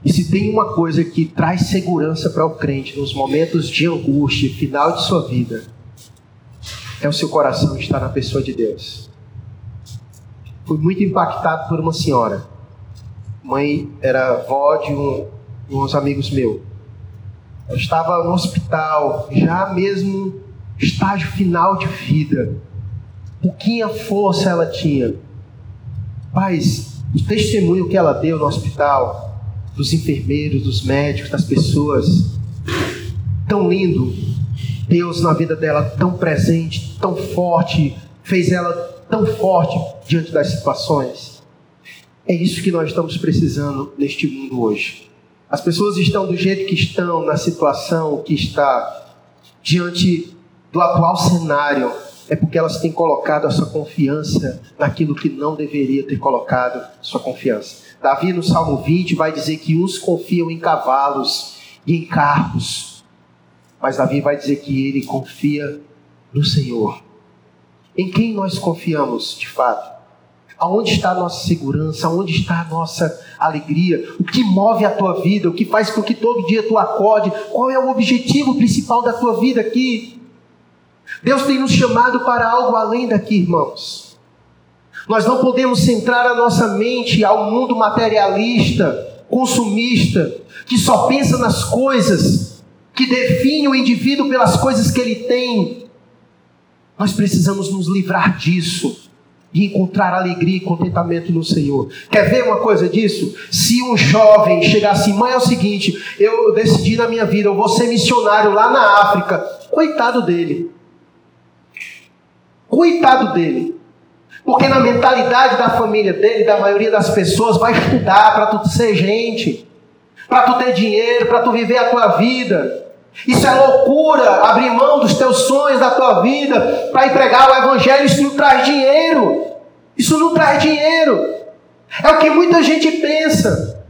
E se tem uma coisa que traz segurança para o crente nos momentos de angústia, final de sua vida, é o seu coração estar na pessoa de Deus. Fui muito impactado por uma senhora mãe era avó de, um, uns amigos meus. Ela estava no hospital, já mesmo estágio final de vida. Pouquinha força ela tinha. Mas o testemunho que ela deu no hospital, dos enfermeiros, dos médicos, das pessoas, tão lindo. Deus na vida dela tão presente, tão forte, fez ela tão forte diante das situações. É isso que nós estamos precisando neste mundo hoje. As pessoas estão do jeito que estão, na situação que está, diante do atual cenário, é porque elas têm colocado a sua confiança naquilo que não deveria ter colocado sua confiança. Davi, no Salmo 20, vai dizer que uns confiam em cavalos e em carros, mas Davi vai dizer que ele confia no Senhor. Em quem nós confiamos de fato? Aonde está a nossa segurança? Aonde está a nossa alegria? O que move a tua vida? O que faz com que todo dia tu acorde? Qual é o objetivo principal da tua vida aqui? Deus tem nos chamado para algo além daqui, irmãos. Nós não podemos centrar a nossa mente ao mundo materialista, consumista, que só pensa nas coisas, que define o indivíduo pelas coisas que ele tem. Nós precisamos nos livrar disso e encontrar alegria e contentamento no Senhor. Quer ver uma coisa disso? Se um jovem chegar assim, mãe, é o seguinte, eu decidi na minha vida, eu vou ser missionário lá na África. Coitado dele. Coitado dele. Porque na mentalidade da família dele, da maioria das pessoas, vai estudar para tu ser gente, para tu ter dinheiro, para tu viver a tua vida. Isso é loucura, abrir mão dos teus sonhos, da tua vida, para entregar o Evangelho. Isso não traz dinheiro. Isso não traz dinheiro. É o que muita gente pensa.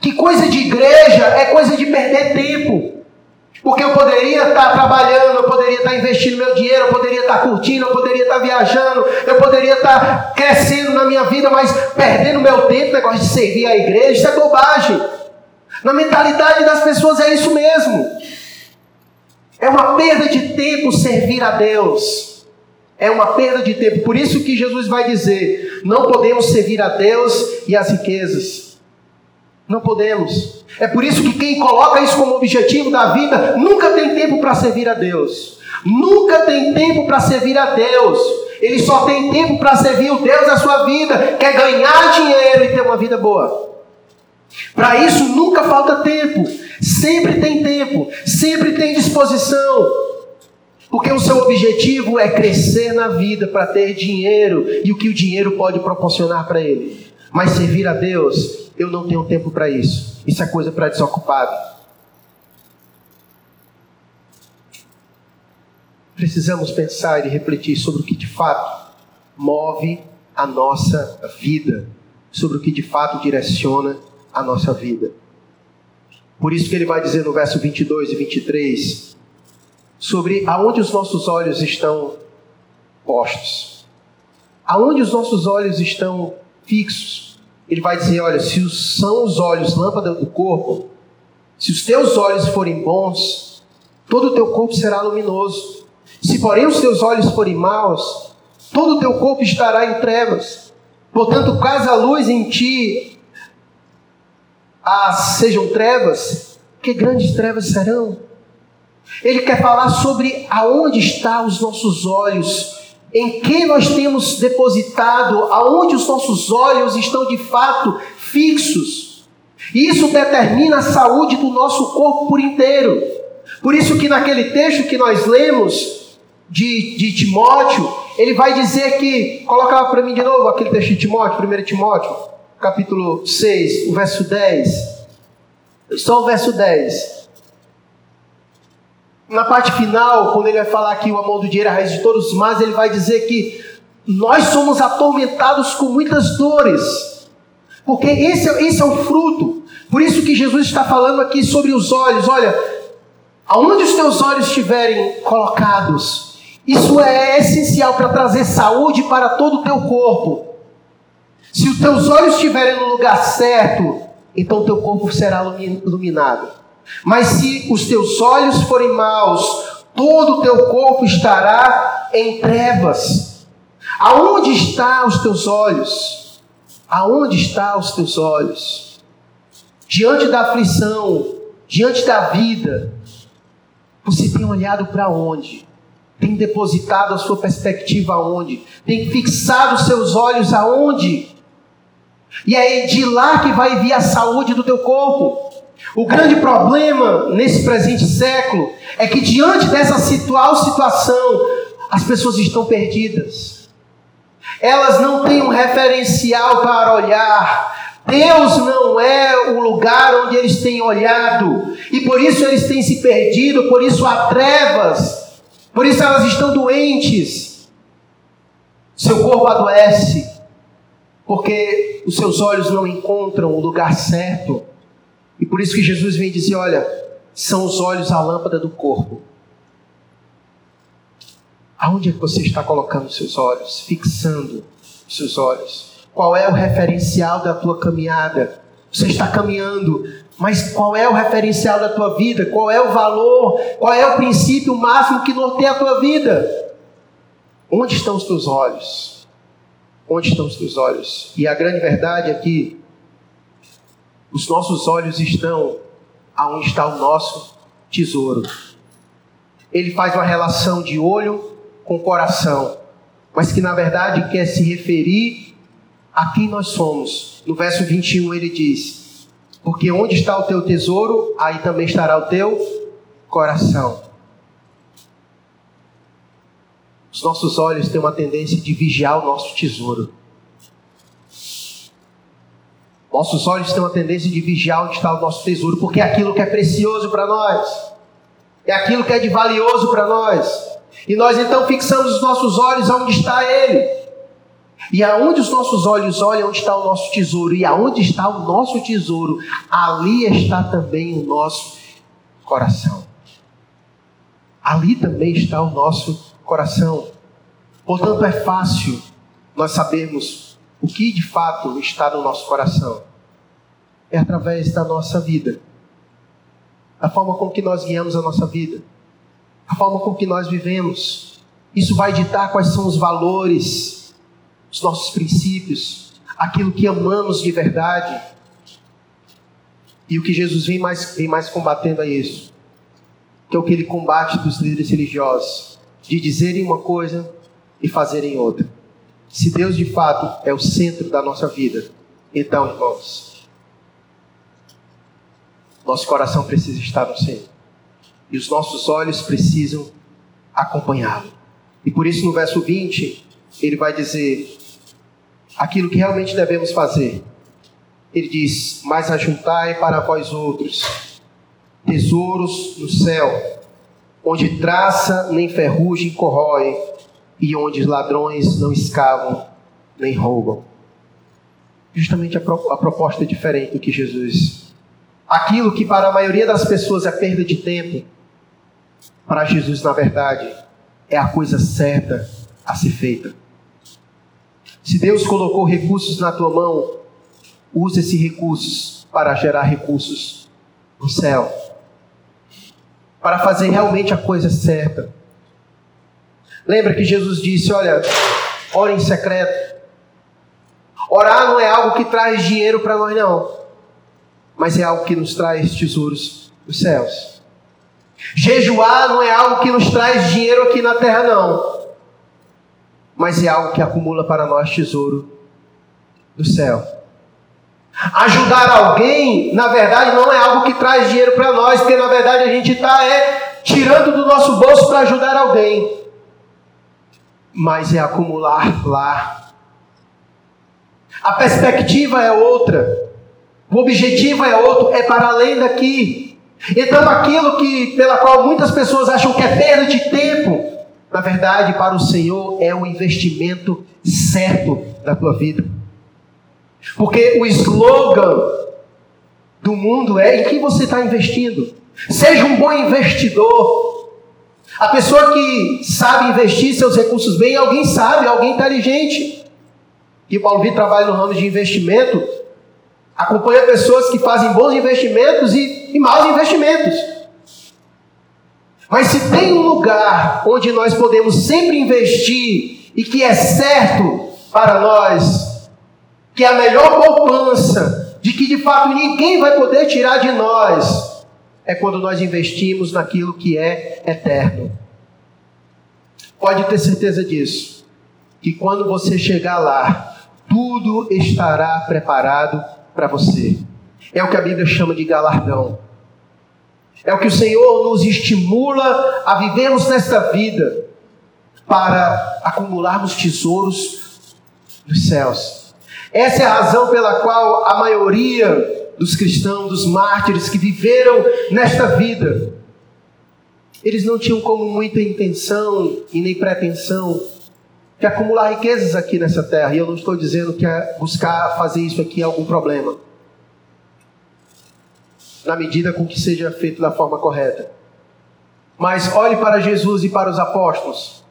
Que coisa de igreja é coisa de perder tempo. Porque eu poderia estar trabalhando, eu poderia estar investindo meu dinheiro, eu poderia estar curtindo, eu poderia estar viajando, eu poderia estar crescendo na minha vida, mas perdendo meu tempo, negócio de servir a igreja, isso é bobagem. Na mentalidade das pessoas é isso mesmo. É uma perda de tempo servir a Deus. É uma perda de tempo. Por isso que Jesus vai dizer: não podemos servir a Deus e as riquezas. Não podemos. É por isso que quem coloca isso como objetivo da vida nunca tem tempo para servir a Deus. Nunca tem tempo para servir a Deus. Ele só tem tempo para servir o Deus da sua vida, quer ganhar dinheiro e ter uma vida boa. Para isso nunca falta tempo. Sempre tem tempo, sempre tem disposição. Porque o seu objetivo é crescer na vida para ter dinheiro e o que o dinheiro pode proporcionar para ele. Mas servir a Deus, eu não tenho tempo para isso. Isso é coisa para desocupado. Precisamos pensar e refletir sobre o que de fato move a nossa vida, sobre o que de fato direciona a nossa vida. Por isso que ele vai dizer no verso 22 e 23 sobre aonde os nossos olhos estão postos. Aonde os nossos olhos estão fixos. Ele vai dizer, olha, se são os olhos lâmpada do corpo, se os teus olhos forem bons, todo o teu corpo será luminoso. Se porém os teus olhos forem maus, todo o teu corpo estará em trevas. Portanto, caso a luz em ti as sejam trevas, que grandes trevas serão. Ele quer falar sobre aonde estão os nossos olhos, em que nós temos depositado, aonde os nossos olhos estão de fato fixos. Isso determina a saúde do nosso corpo por inteiro. Por isso que naquele texto que nós lemos de, de Timóteo, ele vai dizer que, coloca para mim de novo aquele texto de Timóteo, 1 Timóteo capítulo 6, o verso 10. Só o verso 10. Na parte final, quando ele vai falar que o amor do dinheiro é a raiz de todos os males, ele vai dizer que nós somos atormentados com muitas dores. Porque esse, é, esse é o fruto. Por isso que Jesus está falando aqui sobre os olhos. Olha, aonde os teus olhos estiverem colocados, isso é essencial para trazer saúde para todo o teu corpo. Se os teus olhos estiverem no lugar certo, então o teu corpo será iluminado. Mas se os teus olhos forem maus, todo o teu corpo estará em trevas. Aonde estão os teus olhos? Aonde estão os teus olhos? Diante da aflição, diante da vida, você tem olhado para onde? Tem depositado a sua perspectiva aonde? Tem fixado os seus olhos aonde? E é de lá que vai vir a saúde do teu corpo. O grande problema nesse presente século é que diante dessa atual situação, as pessoas estão perdidas. Elas não têm um referencial para olhar. Deus não é o lugar onde eles têm olhado. E por isso eles têm se perdido, por isso há trevas. Por isso elas estão doentes. Seu corpo adoece porque os seus olhos não encontram o lugar certo. E por isso que Jesus vem dizer: olha, são os olhos a lâmpada do corpo. Aonde é que você está colocando os seus olhos? Fixando os seus olhos. Qual é o referencial da tua caminhada? Você está caminhando, mas qual é o referencial da tua vida? Qual é o valor? Qual é o princípio máximo que norteia a tua vida? Onde estão os teus olhos? Onde estão os teus olhos? E a grande verdade é que os nossos olhos estão aonde está o nosso tesouro. Ele faz uma relação de olho com coração, mas que na verdade quer se referir a quem nós somos. No verso 21 ele diz: Porque onde está o teu tesouro, aí também estará o teu coração. Os nossos olhos têm uma tendência de vigiar o nosso tesouro. Nossos olhos têm uma tendência de vigiar onde está o nosso tesouro, porque é aquilo que é precioso para nós, é aquilo que é de valioso para nós. E nós então fixamos os nossos olhos onde está Ele. E aonde os nossos olhos olham, onde está o nosso tesouro. E aonde está o nosso tesouro, ali está também o nosso coração. ali também está o nosso coração. Portanto, é fácil nós sabermos o que de fato está no nosso coração. É através da nossa vida, a forma com que nós guiamos a nossa vida, a forma com que nós vivemos. Isso vai ditar quais são os valores, os nossos princípios, aquilo que amamos de verdade. E o que Jesus vem mais, vem mais combatendo é isso, que é o que ele combate dos líderes religiosos, de dizerem uma coisa e fazerem outra. Se Deus de fato é o centro da nossa vida, então, irmãos, nosso coração precisa estar no Senhor. E os nossos olhos precisam acompanhá-lo. E por isso, no verso 20, ele vai dizer aquilo que realmente devemos fazer. Ele diz: Mas ajuntai para vós outros tesouros no céu, onde traça nem ferrugem corrói, e onde os ladrões não escavam nem roubam. Justamente a, pro, a proposta é diferente do que Jesus. Aquilo que para a maioria das pessoas é perda de tempo, para Jesus, na verdade, é a coisa certa a ser feita. Se Deus colocou recursos na tua mão, use esses recursos para gerar recursos no céu. Para fazer realmente a coisa certa Lembra que Jesus disse: Olha, ore em secreto. Orar não é algo que traz dinheiro para nós, não, mas é algo que nos traz tesouros dos céus. Jejuar não é algo que nos traz dinheiro aqui na terra, não, mas é algo que acumula para nós tesouro do céu. Ajudar alguém, na verdade, não é algo que traz dinheiro para nós, porque na verdade a gente está é, tirando do nosso bolso para ajudar alguém mas é acumular lá. A perspectiva é outra. O objetivo é outro, é para além daqui. Então aquilo que pela qual muitas pessoas acham que é perda de tempo, na verdade, para o Senhor é o investimento certo da tua vida. Porque o slogan do mundo é em que você está investindo. Seja um bom investidor. A pessoa que sabe investir seus recursos bem, alguém sabe, alguém inteligente. E Paulo Vitor trabalha no ramo de investimento, acompanha pessoas que fazem bons investimentos e, e maus investimentos. Mas se tem um lugar onde nós podemos sempre investir e que é certo para nós, que é a melhor poupança, de que de fato ninguém vai poder tirar de nós, é quando nós investimos naquilo que é eterno. Pode ter certeza disso, que quando você chegar lá, tudo estará preparado para você. É o que a Bíblia chama de galardão. É o que o Senhor nos estimula a vivermos nesta vida para acumularmos tesouros nos céus. Essa é a razão pela qual a maioria dos cristãos, dos mártires que viveram nesta vida. Eles não tinham como muita intenção e nem pretensão de acumular riquezas aqui nessa terra. E eu não estou dizendo que é buscar fazer isso aqui é algum problema. Na medida com que seja feito da forma correta. Mas olhe para Jesus e para os apóstolos.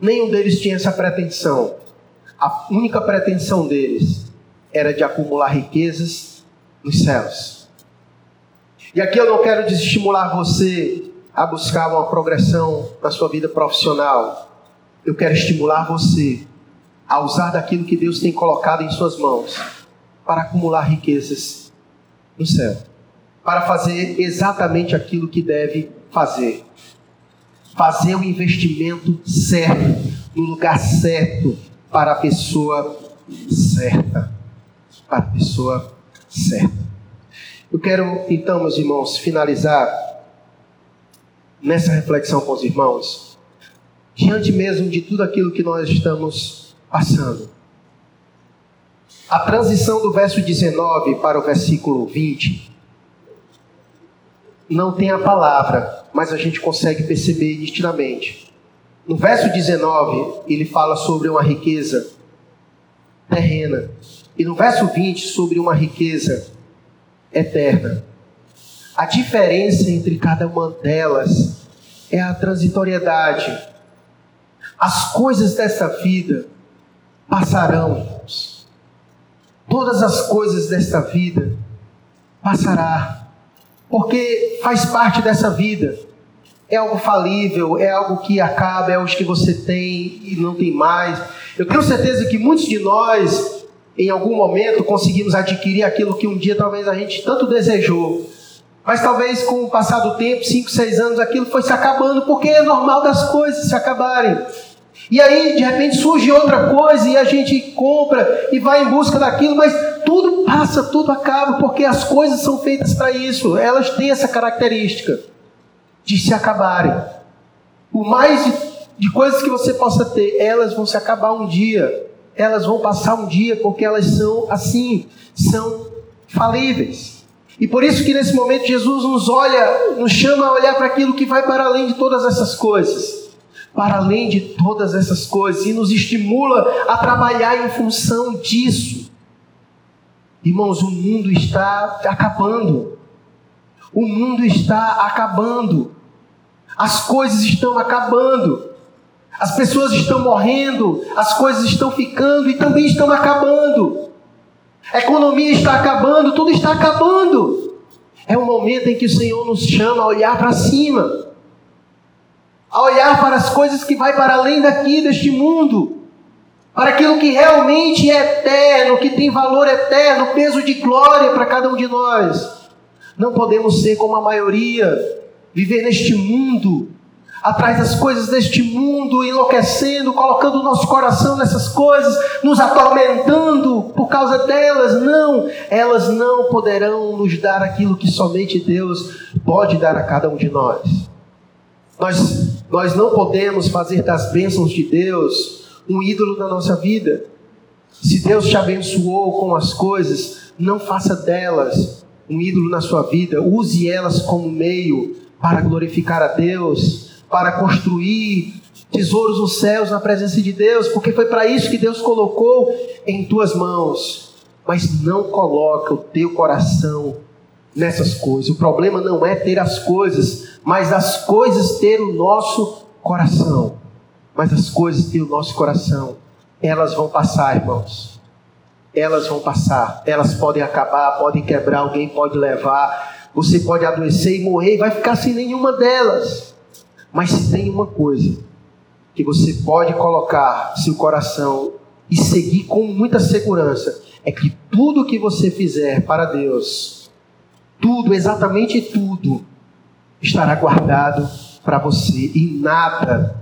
Nenhum deles tinha essa pretensão. A única pretensão deles era de acumular riquezas nos céus. E aqui eu não quero desestimular você a buscar uma progressão na sua vida profissional. Eu quero estimular você a usar daquilo que Deus tem colocado em suas mãos para acumular riquezas no céu. Para fazer exatamente aquilo que deve fazer. Fazer o investimento certo, no lugar certo, para a pessoa certa a pessoa certa. Eu quero, então, meus irmãos, finalizar nessa reflexão com os irmãos, diante mesmo de tudo aquilo que nós estamos passando. A transição do verso 19 para o versículo 20 não tem a palavra, mas a gente consegue perceber nitidamente. No verso 19, ele fala sobre uma riqueza terrena e no verso 20, sobre uma riqueza eterna. A diferença entre cada uma delas é a transitoriedade. As coisas dessa vida passarão. Todas as coisas desta vida passará, porque faz parte dessa vida. É algo falível, é algo que acaba, é algo que você tem e não tem mais. Eu tenho certeza que muitos de nós, em algum momento, conseguimos adquirir aquilo que um dia talvez a gente tanto desejou. Mas talvez com o passar do tempo, 5, 6 anos, aquilo foi se acabando, porque é normal das coisas se acabarem. E aí, de repente, surge outra coisa e a gente compra e vai em busca daquilo, mas tudo passa, tudo acaba, porque as coisas são feitas para isso. Elas têm essa característica de se acabarem. Por mais de, de coisas que você possa ter, elas vão se acabar um dia. Elas vão passar um dia, porque elas são assim, são falíveis. E por isso que nesse momento Jesus nos olha, nos chama a olhar para aquilo que vai para além de todas essas coisas para além de todas essas coisas e nos estimula a trabalhar em função disso. Irmãos, o mundo está acabando. O mundo está acabando. As coisas estão acabando. As pessoas estão morrendo, as coisas estão ficando e também estão acabando. A economia está acabando, tudo está acabando. É o momento em que o Senhor nos chama a olhar para cima a olhar para as coisas que vai para além daqui deste mundo, para aquilo que realmente é eterno, que tem valor eterno, peso de glória para cada um de nós. Não podemos ser como a maioria, viver neste mundo, atrás das coisas deste mundo, enlouquecendo, colocando o nosso coração nessas coisas, nos atormentando por causa delas. Não, elas não poderão nos dar aquilo que somente Deus pode dar a cada um de nós. Nós nós não podemos fazer das bênçãos de Deus um ídolo na nossa vida. Se Deus te abençoou com as coisas, não faça delas um ídolo na sua vida. Use elas como meio para glorificar a Deus, para construir tesouros nos céus na presença de Deus, porque foi para isso que Deus colocou em tuas mãos. Mas não coloca o teu coração nessas coisas. O problema não é ter as coisas, mas as coisas ter o nosso coração. Mas as coisas ter o nosso coração, elas vão passar, irmãos. Elas vão passar, elas podem acabar, podem quebrar, alguém pode levar, você pode adoecer e morrer vai ficar sem nenhuma delas. Mas tem uma coisa que você pode colocar seu coração e seguir com muita segurança, é que tudo que você fizer para Deus, tudo, exatamente tudo, estará guardado para você e nada,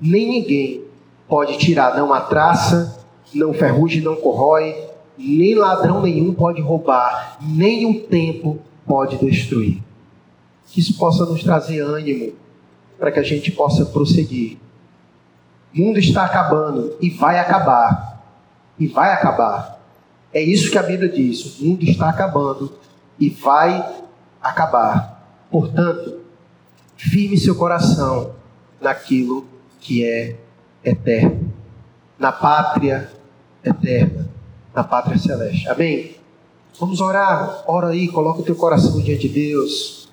nem ninguém pode tirar, não a traça, não ferrugem, não corrói, nem ladrão nenhum pode roubar, nem o tempo pode destruir. Que isso possa nos trazer ânimo para que a gente possa prosseguir. O mundo está acabando e vai acabar. E vai acabar. É isso que a Bíblia diz. O mundo está acabando e vai acabar. Portanto, Firme seu coração naquilo que é eterno, na pátria eterna, na pátria celeste. Amém? Vamos orar. Ora aí, coloca o teu coração diante de Deus.